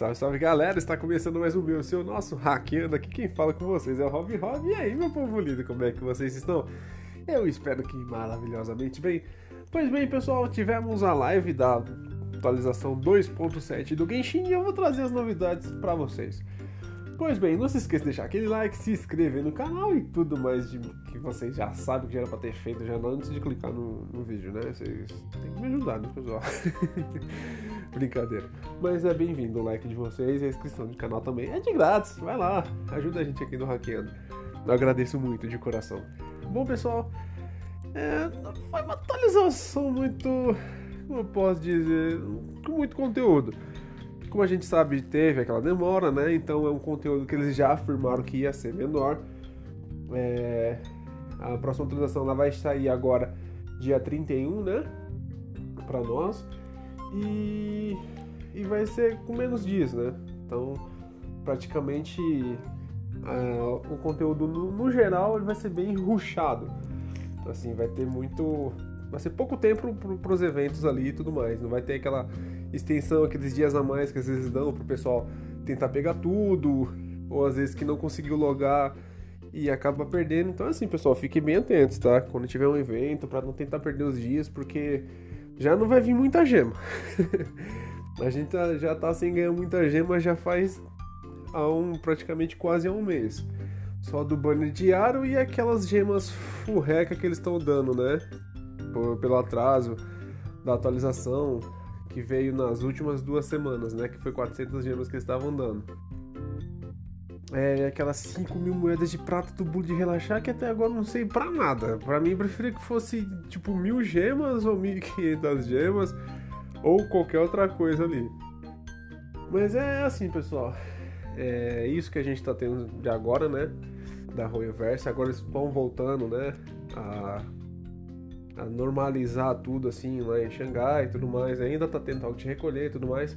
Salve, salve galera, está começando mais um meu, seu nosso hackeando aqui. Quem fala com vocês é o Rob Rob. E aí, meu povo lindo, como é que vocês estão? Eu espero que maravilhosamente bem. Pois bem, pessoal, tivemos a live da atualização 2.7 do Genshin e eu vou trazer as novidades para vocês. Pois bem, não se esqueça de deixar aquele like, se inscrever no canal e tudo mais de, que vocês já sabem que já era pra ter feito já antes de clicar no, no vídeo, né? Vocês têm que me ajudar, né, pessoal? Brincadeira. Mas é bem-vindo o like de vocês e a inscrição no canal também. É de grátis, vai lá, ajuda a gente aqui no Hackeando. Eu agradeço muito de coração. Bom, pessoal, é, foi uma atualização muito. Como eu posso dizer? Com muito conteúdo. Como a gente sabe, teve aquela demora, né? Então é um conteúdo que eles já afirmaram que ia ser menor. É... A próxima atualização ela vai sair agora dia 31, né? Para nós. E... e vai ser com menos dias, né? Então, praticamente o conteúdo no, no geral ele vai ser bem ruchado. Assim, vai ter muito. Vai ser pouco tempo para os eventos ali e tudo mais. Não vai ter aquela extensão, aqueles dias a mais que às vezes dão pro pessoal tentar pegar tudo, ou às vezes que não conseguiu logar e acaba perdendo. Então, assim, pessoal, fiquem bem atentos, tá? Quando tiver um evento, para não tentar perder os dias, porque já não vai vir muita gema. a gente tá, já tá sem ganhar muita gema já faz há um, praticamente quase há um mês. Só do banner diário e aquelas gemas furreca que eles estão dando, né? Pelo atraso da atualização que veio nas últimas duas semanas, né? Que foi 400 gemas que eles estavam dando. É aquelas 5 mil moedas de prata do bolo de relaxar que até agora não sei pra nada. Pra mim, preferia que fosse tipo mil gemas ou 1500 gemas ou qualquer outra coisa ali. Mas é assim, pessoal. É isso que a gente tá tendo de agora, né? Da Royalverse. Agora eles vão voltando, né? A a normalizar tudo assim lá em Xangai e tudo mais. Ainda tá tendo algo de recolher e tudo mais.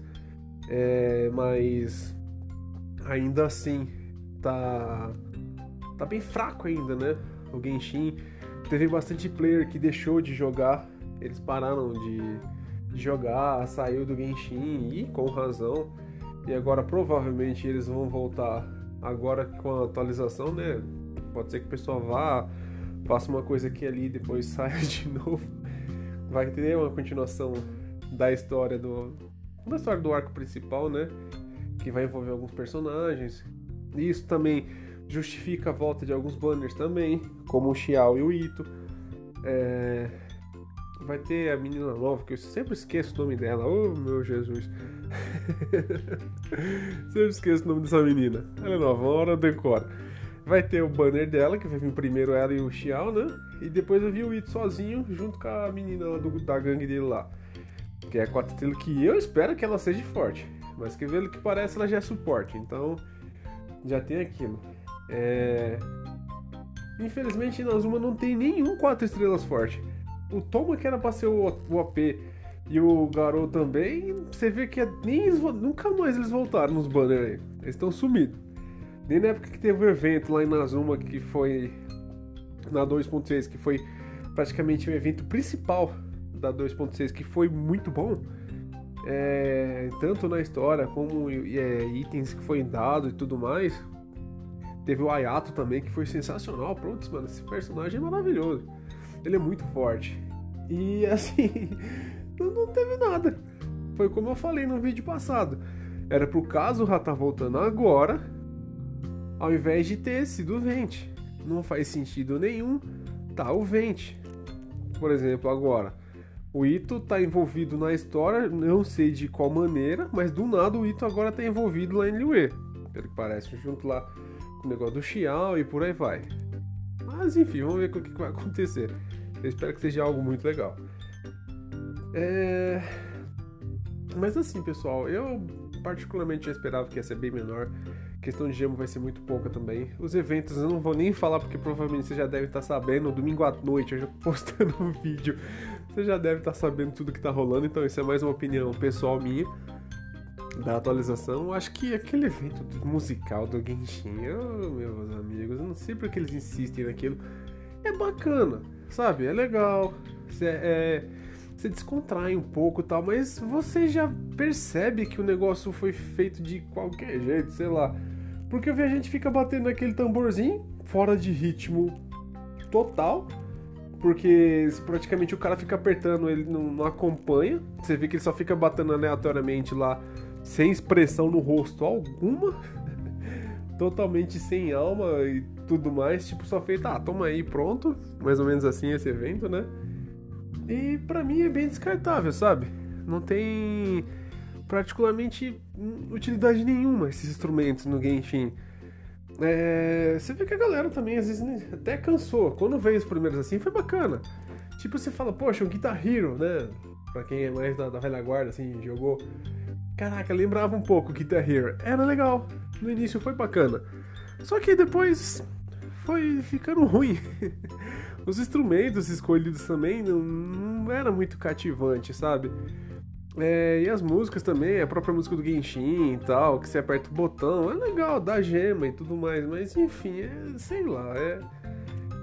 É, mas ainda assim tá tá bem fraco ainda, né? O Genshin teve bastante player que deixou de jogar, eles pararam de, de jogar, saiu do Genshin e com razão. E agora provavelmente eles vão voltar agora com a atualização, né? Pode ser que o pessoal vá faça uma coisa aqui ali depois saia de novo. Vai ter uma continuação da história do da história do arco principal, né? Que vai envolver alguns personagens. Isso também justifica a volta de alguns banners também, como o Xiao e o Ito. É... Vai ter a menina nova, que eu sempre esqueço o nome dela. Oh, meu Jesus. sempre esqueço o nome dessa menina. Ela é nova, uma hora eu decoro. Vai ter o banner dela, que vai vir primeiro ela e o Xiao, né? E depois eu vi o Ito sozinho, junto com a menina do, da gangue dele lá. Que é a estrelas, que eu espero que ela seja forte. Mas que pelo que parece, ela já é suporte. Então, já tem aquilo. É... Infelizmente, Inazuma não tem nenhum quatro estrelas forte. O Toma, que era pra ser o, o AP, e o Garou também, você vê que é nem nunca mais eles voltaram nos banners aí. Eles estão sumidos. Nem na época que teve o evento lá em Nazuma, que foi na 2.6, que foi praticamente o evento principal da 2.6, que foi muito bom. É, tanto na história como é, itens que foi dado e tudo mais. Teve o Ayato também, que foi sensacional. Pronto, mano, esse personagem é maravilhoso. Ele é muito forte. E assim, não, teve nada. Foi como eu falei no vídeo passado. Era pro caso o Rata tá voltando agora ao invés de ter sido o Vente. Não faz sentido nenhum tá o Vente. Por exemplo, agora, o Ito tá envolvido na história, não sei de qual maneira, mas do nada o Ito agora tá envolvido lá em Liue. Pelo que parece, junto lá com o negócio do Xiao e por aí vai. Mas enfim, vamos ver o que vai acontecer. Eu espero que seja algo muito legal. É... Mas assim, pessoal, eu particularmente já esperava que ia ser bem menor questão de gemo vai ser muito pouca também. Os eventos eu não vou nem falar porque provavelmente você já deve estar sabendo. Domingo à noite eu já postando um vídeo. Você já deve estar sabendo tudo que está rolando. Então isso é mais uma opinião pessoal minha da atualização. Acho que aquele evento musical do Genshin, oh, meus amigos, eu não sei porque eles insistem naquilo. É bacana, sabe? É legal. É, você descontrai um pouco tal, mas você já percebe que o negócio foi feito de qualquer jeito, sei lá. Porque vi a gente fica batendo aquele tamborzinho fora de ritmo total, porque praticamente o cara fica apertando, ele não, não acompanha. Você vê que ele só fica batendo aleatoriamente lá, sem expressão no rosto alguma, totalmente sem alma e tudo mais, tipo, só feito, ah, toma aí, pronto. Mais ou menos assim esse evento, né? E para mim é bem descartável, sabe? Não tem particularmente utilidade nenhuma esses instrumentos no Genshin. É, você vê que a galera também às vezes até cansou. Quando veio os primeiros assim, foi bacana. Tipo, você fala, poxa, o Guitar Hero, né? Pra quem é mais da, da velha guarda, assim, jogou. Caraca, lembrava um pouco o Guitar Hero. Era legal. No início foi bacana. Só que depois foi ficando ruim. Os instrumentos escolhidos também não, não era muito cativante, sabe? É, e as músicas também, a própria música do Genshin e tal, que você aperta o botão, é legal, dá gema e tudo mais, mas enfim, é, sei lá, é,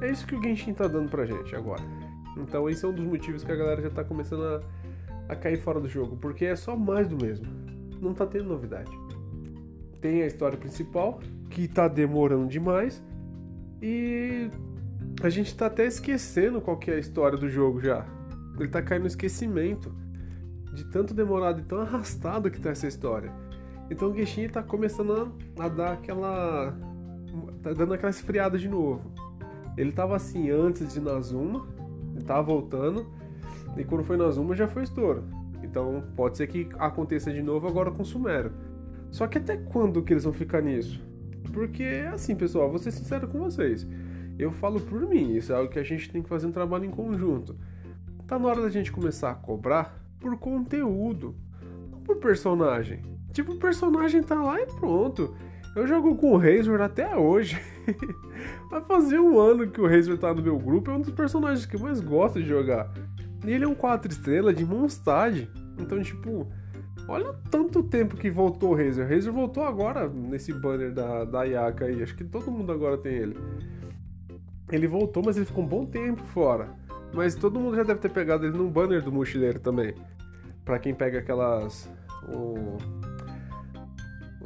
é isso que o Genshin tá dando pra gente agora. Então esse é um dos motivos que a galera já tá começando a, a cair fora do jogo, porque é só mais do mesmo, não tá tendo novidade. Tem a história principal, que tá demorando demais, e a gente tá até esquecendo qual que é a história do jogo já. Ele tá caindo no esquecimento de tanto demorado e tão arrastado que tá essa história. Então o Genshin tá começando a, a dar aquela. tá dando aquela esfriada de novo. Ele tava assim antes de Nazuma, ele tava voltando, e quando foi Nazuma já foi estouro. Então pode ser que aconteça de novo agora com Sumero. Só que até quando que eles vão ficar nisso? Porque assim, pessoal, vou ser sincero com vocês. Eu falo por mim, isso é algo que a gente tem que fazer um trabalho em conjunto. Tá na hora da gente começar a cobrar por conteúdo, não por personagem. Tipo, o personagem tá lá e pronto. Eu jogo com o Razor até hoje. Vai fazer um ano que o Razor tá no meu grupo, é um dos personagens que eu mais gosto de jogar. E ele é um 4 estrelas de Mondstadt. Então, tipo, olha tanto tempo que voltou o Razor. O Razor voltou agora nesse banner da, da Yaka aí. Acho que todo mundo agora tem ele. Ele voltou, mas ele ficou um bom tempo fora. Mas todo mundo já deve ter pegado ele num banner do mochileiro também. Para quem pega aquelas. O,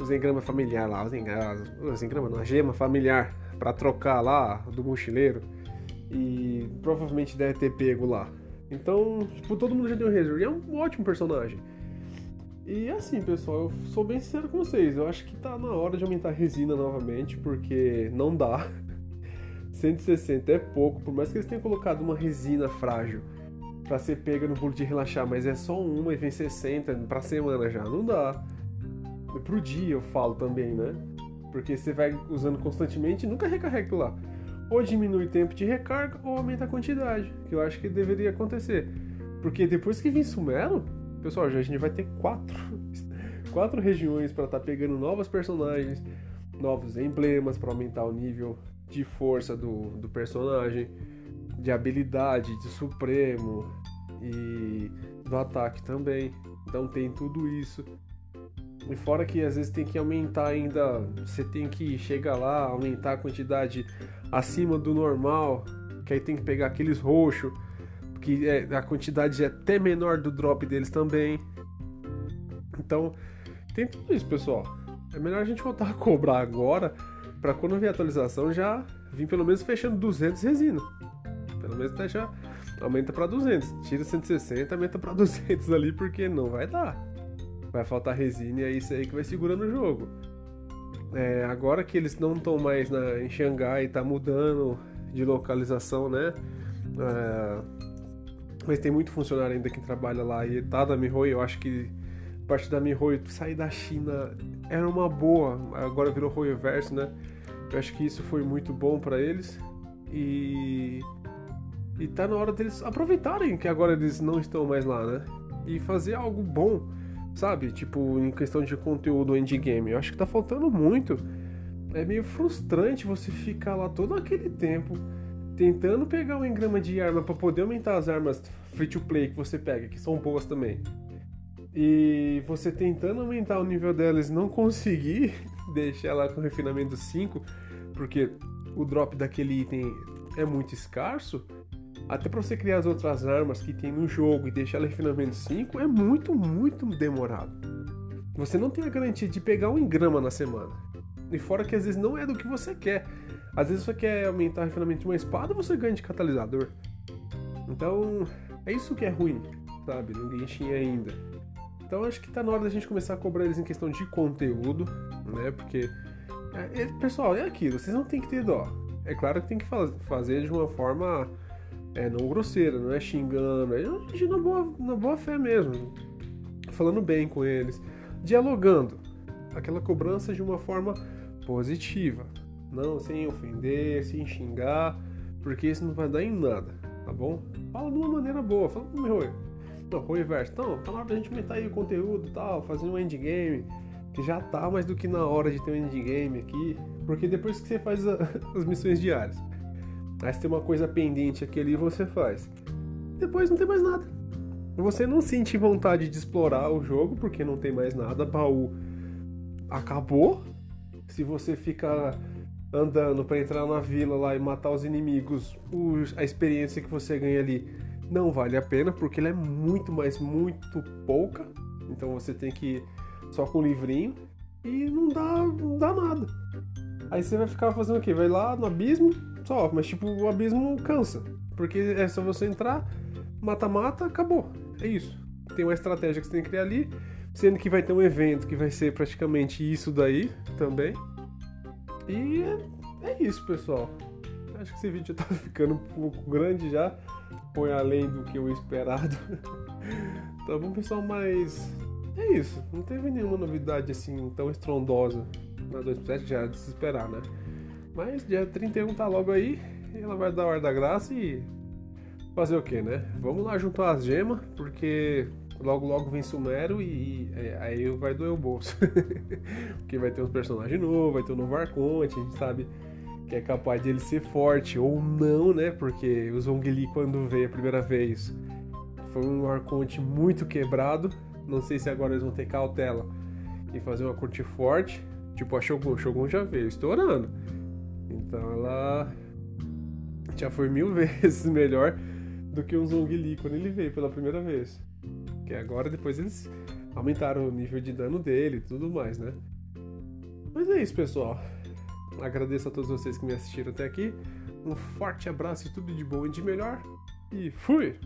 os engrama familiar lá, os engramas, os engrama não, a gema familiar para trocar lá do mochileiro e provavelmente deve ter pego lá. Então, tipo, todo mundo já deu Razor e é um ótimo personagem. E assim, pessoal, eu sou bem sincero com vocês, eu acho que tá na hora de aumentar a resina novamente, porque não dá. 160 é pouco, por mais que eles tenham colocado uma resina frágil para ser pega no pulo de relaxar, mas é só uma e vem 60 pra semana já, não dá. Pro dia eu falo também, né? Porque você vai usando constantemente e nunca recarrega lá. Ou diminui o tempo de recarga ou aumenta a quantidade, que eu acho que deveria acontecer. Porque depois que vir Sumelo, pessoal, já a gente vai ter quatro, quatro regiões para estar tá pegando novos personagens, novos emblemas para aumentar o nível de força do, do personagem, de habilidade, de supremo e do ataque também. Então tem tudo isso. E fora que às vezes tem que aumentar ainda, você tem que chegar lá, aumentar a quantidade acima do normal, que aí tem que pegar aqueles roxos, que é, a quantidade é até menor do drop deles também. Então, tem tudo isso, pessoal. É melhor a gente voltar a cobrar agora para quando vier atualização já vir pelo menos fechando 200 resina. Pelo menos até já aumenta para 200. Tira 160, aumenta para 200 ali porque não vai dar. Vai faltar resina e é isso aí que vai segurando o jogo. É, agora que eles não estão mais na, em Xangai, tá mudando de localização, né? É, mas tem muito funcionário ainda que trabalha lá e tá da Mihoi, eu acho que parte da Mihoi sair da China era uma boa, agora virou Royoverso, né? Eu acho que isso foi muito bom para eles e e tá na hora deles aproveitarem que agora eles não estão mais lá, né? E fazer algo bom, sabe? Tipo, em questão de conteúdo endgame. Eu acho que tá faltando muito. É meio frustrante você ficar lá todo aquele tempo tentando pegar um engrama de arma para poder aumentar as armas free to play que você pega, que são boas também. E você tentando aumentar o nível delas não conseguir deixar ela com refinamento 5 porque o drop daquele item é muito escasso, até para você criar as outras armas que tem no jogo e deixar ela refinamento 5, é muito, muito demorado. Você não tem a garantia de pegar um engrama na semana. E fora que às vezes não é do que você quer. Às vezes você quer aumentar o refinamento de uma espada, você ganha de catalisador. Então, é isso que é ruim, sabe? No Genshin ainda. Então acho que tá na hora da gente começar a cobrar eles em questão de conteúdo, né? Porque, é, é, pessoal, é aquilo, vocês não tem que ter dó. É claro que tem que faz, fazer de uma forma é, não grosseira, não é xingando, é na boa, na boa fé mesmo. Falando bem com eles, dialogando. Aquela cobrança de uma forma positiva. Não sem ofender, sem xingar, porque isso não vai dar em nada, tá bom? Fala de uma maneira boa, fala meu não, com o inverso. Então, hora da gente aumentar aí o conteúdo e tal, fazer um endgame, que já tá mais do que na hora de ter um endgame aqui, porque depois que você faz a, as missões diárias, aí tem uma coisa pendente aqui ali, você faz. Depois não tem mais nada. Você não sente vontade de explorar o jogo, porque não tem mais nada, baú acabou. Se você ficar andando para entrar na vila lá e matar os inimigos, a experiência que você ganha ali não vale a pena porque ele é muito, mas muito pouca. Então você tem que só com o livrinho e não dá, não dá nada. Aí você vai ficar fazendo o quê? Vai lá no abismo, só, mas tipo, o abismo cansa. Porque é só você entrar, mata-mata, acabou. É isso. Tem uma estratégia que você tem que criar ali, sendo que vai ter um evento que vai ser praticamente isso daí também. E é, é isso, pessoal. Acho que esse vídeo já tá ficando um pouco grande já foi além do que eu esperado. tá bom, pessoal, mas é isso. Não teve nenhuma novidade assim tão estrondosa na 2.7, já era de se esperar, né? Mas dia 31 tá logo aí, ela vai dar a hora da graça e fazer o que, né? Vamos lá juntar as gemas, porque logo logo vem Sumero e, é, aí vai doer o bolso. porque vai ter uns personagens novos, vai ter um novo Arconte, a gente sabe que é capaz de ele ser forte ou não, né? Porque o Zhongli quando veio a primeira vez foi um Arconte muito quebrado. Não sei se agora eles vão ter cautela e fazer uma corte forte. Tipo a Shogun, Shogun já veio estourando. Então ela já foi mil vezes melhor do que um Zhongli quando ele veio pela primeira vez. Que agora depois eles aumentaram o nível de dano dele e tudo mais, né? Mas é isso, pessoal. Agradeço a todos vocês que me assistiram até aqui. Um forte abraço e tudo de bom e de melhor. E fui!